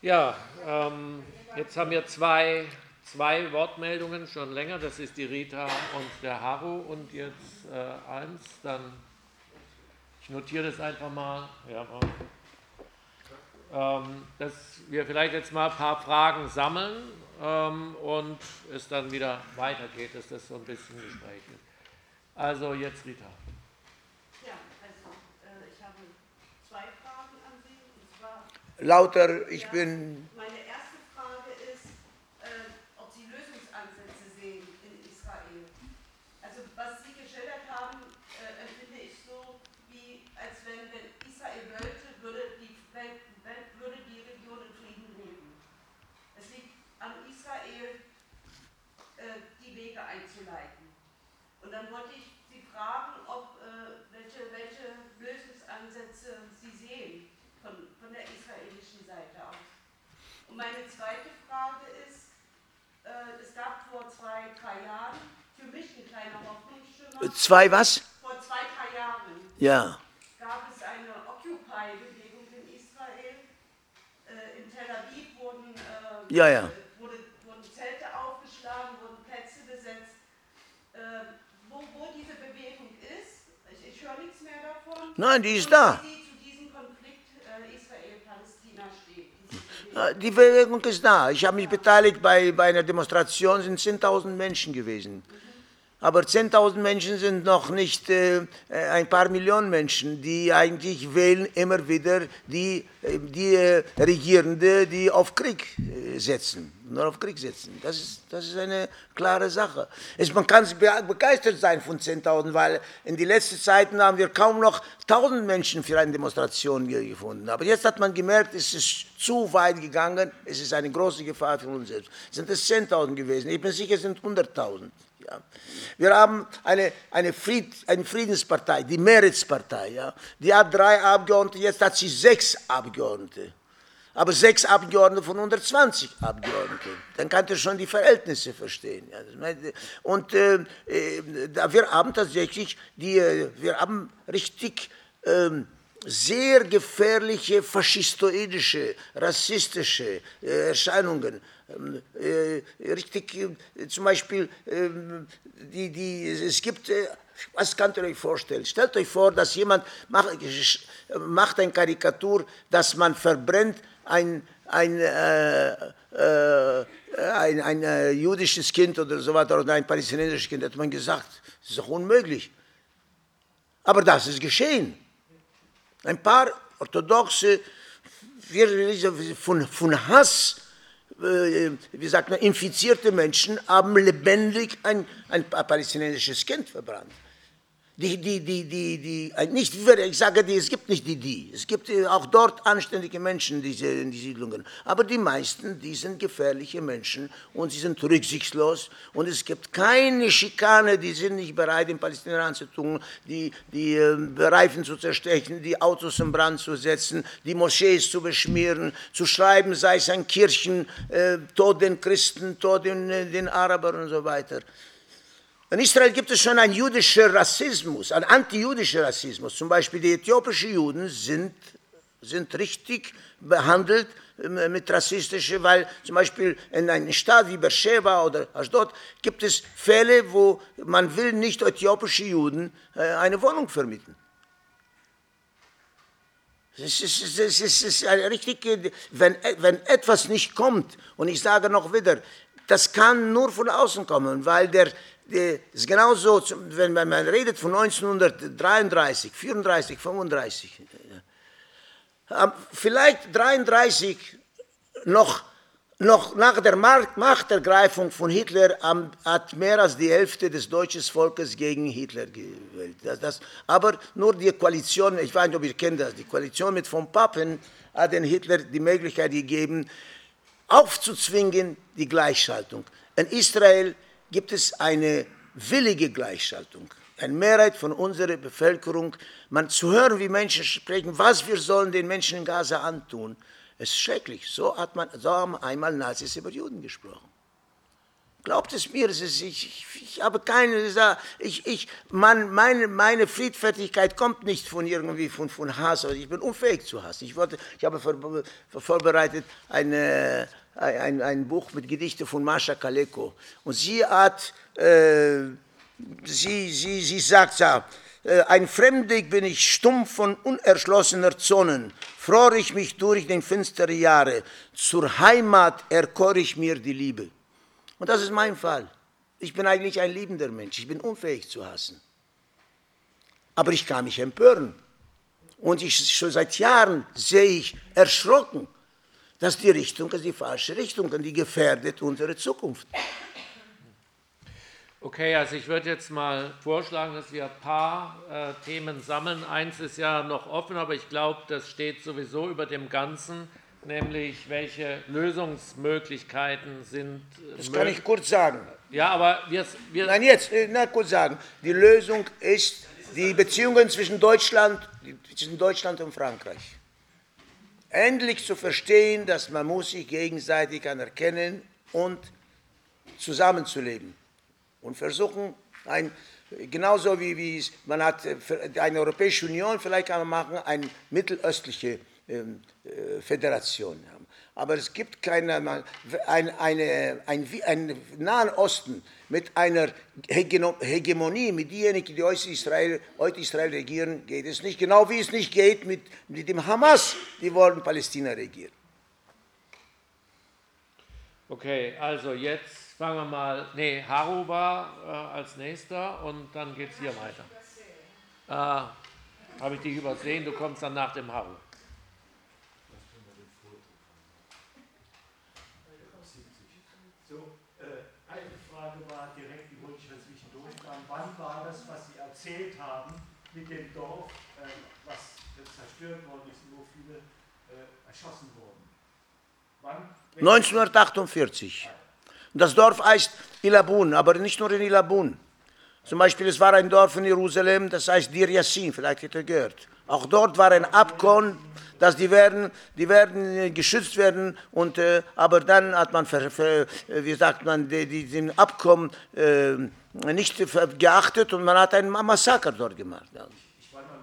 Ja, ähm, jetzt haben wir zwei, zwei Wortmeldungen schon länger. Das ist die Rita und der Haru. Und jetzt äh, eins, dann, ich notiere das einfach mal. Ja, ähm, dass wir vielleicht jetzt mal ein paar Fragen sammeln ähm, und es dann wieder weitergeht, dass das so ein bisschen Gespräch ist. Also jetzt Rita.
Ja, also äh, ich habe zwei Fragen an Sie. Und zwar,
Lauter, ich ja, bin
meine zweite Frage ist, äh, es gab vor zwei, drei Jahren für mich ein kleiner Hoffnungsschimmer.
Zwei was?
Vor zwei, drei Jahren.
Ja.
Gab es eine Occupy-Bewegung in Israel. Äh, in Tel Aviv wurden, äh,
ja, ja.
Wurde, wurden Zelte aufgeschlagen, wurden Plätze besetzt. Äh, wo, wo diese Bewegung ist, ich, ich höre nichts mehr davon.
Nein, die ist da.
Die
Die Bewegung ist da. Ich habe mich beteiligt bei, bei einer Demonstration, sind 10.000 Menschen gewesen. Aber 10.000 Menschen sind noch nicht äh, ein paar Millionen Menschen, die eigentlich wählen immer wieder die, äh, die äh, Regierende, die auf Krieg äh, setzen, nur auf Krieg setzen. Das ist, das ist eine klare Sache. Es, man kann begeistert sein von 10.000, weil in den letzten Zeiten haben wir kaum noch 1.000 Menschen für eine Demonstration gefunden. Aber jetzt hat man gemerkt, es ist zu weit gegangen, es ist eine große Gefahr für uns selbst. Sind es 10.000 gewesen? Ich bin sicher, es sind 100.000. Ja. Wir haben eine, eine, Fried, eine Friedenspartei, die Mehrheitspartei. Ja. Die hat drei Abgeordnete, jetzt hat sie sechs Abgeordnete. Aber sechs Abgeordnete von 120 Abgeordneten. Dann kannst du schon die Verhältnisse verstehen. Und äh, äh, wir haben tatsächlich, die, äh, wir haben richtig äh, sehr gefährliche faschistoidische, rassistische äh, Erscheinungen ähm, richtig, äh, zum Beispiel, äh, die, die, es gibt, äh, was könnt ihr euch vorstellen? Stellt euch vor, dass jemand macht, macht eine Karikatur, dass man verbrennt ein, ein, äh, äh, ein, ein jüdisches Kind oder so weiter oder ein palästinensisches Kind, hat man gesagt, das ist doch unmöglich. Aber das ist geschehen. Ein paar orthodoxe, von, von Hass äh, wie sagt man, infizierte Menschen haben lebendig ein, ein palästinensisches Kind verbrannt die, die, die, die, die, äh, nicht, ich sage die, es gibt nicht die, die, es gibt äh, auch dort anständige Menschen in die Siedlungen, aber die meisten, die sind gefährliche Menschen und sie sind rücksichtslos. Und es gibt keine Schikane, die sind nicht bereit, in Palästina zu tun, die, die äh, Reifen zu zerstechen, die Autos in Brand zu setzen, die Moschees zu beschmieren, zu schreiben, sei es an Kirchen, äh, Tod den Christen, Tod den, den Arabern und so weiter. In Israel gibt es schon einen jüdischen Rassismus, einen antijüdischen Rassismus. Zum Beispiel die äthiopischen Juden sind, sind richtig behandelt ähm, mit rassistischen, weil zum Beispiel in einer Stadt wie Beersheba oder Ashdod gibt es Fälle, wo man will nicht äthiopische Juden äh, eine Wohnung vermieten. Es ist, es ist, es ist richtig, wenn, wenn etwas nicht kommt, und ich sage noch wieder, das kann nur von außen kommen, weil der, es ist genauso, wenn man redet von 1933, 34, 35. Vielleicht 33 noch, noch nach der Machtergreifung von Hitler hat mehr als die Hälfte des deutschen Volkes gegen Hitler gewählt. Das, das, aber nur die Koalition, ich weiß nicht, ob ihr kennt das, die Koalition mit von Papen hat den Hitler die Möglichkeit gegeben, aufzuzwingen die Gleichschaltung. In Israel gibt es eine willige Gleichschaltung. Eine Mehrheit von unserer Bevölkerung, man zu hören, wie Menschen sprechen, was wir sollen den Menschen in Gaza antun, ist schrecklich. So, hat man, so haben einmal Nazis über Juden gesprochen. Glaubt es mir, es ist, ich, ich, habe keine, ich, ich, man, meine, meine Friedfertigkeit kommt nicht von irgendwie von, von Hass, ich bin unfähig zu hassen. Ich, wollte, ich habe vor, vorbereitet eine, ein, ein Buch mit Gedichten von Mascha Kaleko und sie hat, äh, sie, sie, sie sagt ja, äh, ein Fremdig bin ich stumm von unerschlossener Zonen, fror ich mich durch den finsteren Jahre, zur Heimat erkor ich mir die Liebe. Und das ist mein Fall. Ich bin eigentlich ein liebender Mensch. Ich bin unfähig zu hassen. Aber ich kann mich empören. Und ich, schon seit Jahren sehe ich erschrocken, dass die Richtung ist die falsche Richtung und die gefährdet unsere Zukunft.
Okay, also ich würde jetzt mal vorschlagen, dass wir ein paar äh, Themen sammeln. Eins ist ja noch offen, aber ich glaube, das steht sowieso über dem Ganzen nämlich welche Lösungsmöglichkeiten sind.
Äh, das kann ich kurz sagen.
Ja, aber wir, wir
Nein, jetzt, äh, na, kurz sagen. Die Lösung ist die Beziehungen zwischen Deutschland, zwischen Deutschland und Frankreich. Endlich zu verstehen, dass man muss sich gegenseitig anerkennen und zusammenzuleben und versuchen, ein, genauso wie, wie man hat äh, eine Europäische Union, vielleicht kann man machen, eine mittelöstliche ähm, äh, Föderation. Aber es gibt keine, ein, eine, ein, ein Nahen Osten mit einer Hegemonie, mit denjenigen, die heute Israel, heute Israel regieren, geht es nicht. Genau wie es nicht geht mit, mit dem Hamas, die wollen Palästina regieren.
Okay, also jetzt fangen wir mal, nee, Haru war äh, als nächster und dann geht es hier weiter. Äh, Habe ich dich übersehen, du kommst dann nach dem Haru.
So, äh, eine Frage war direkt, die wollte ich dann das, was Sie erzählt haben mit dem Dorf, äh, was zerstört worden ist, wo viele äh, erschossen wurden?
Wann? 1948. Das Dorf heißt Ilabun, aber nicht nur in Ilabun. Zum Beispiel, es war ein Dorf in Jerusalem, das heißt Dir Yassin, vielleicht habt ihr gehört. Auch dort war ein Abkommen, dass die werden, die werden geschützt werden, und, äh, aber dann hat man, ver, ver, wie sagt man, die, den Abkommen äh, nicht geachtet und man hat ein Massaker dort gemacht.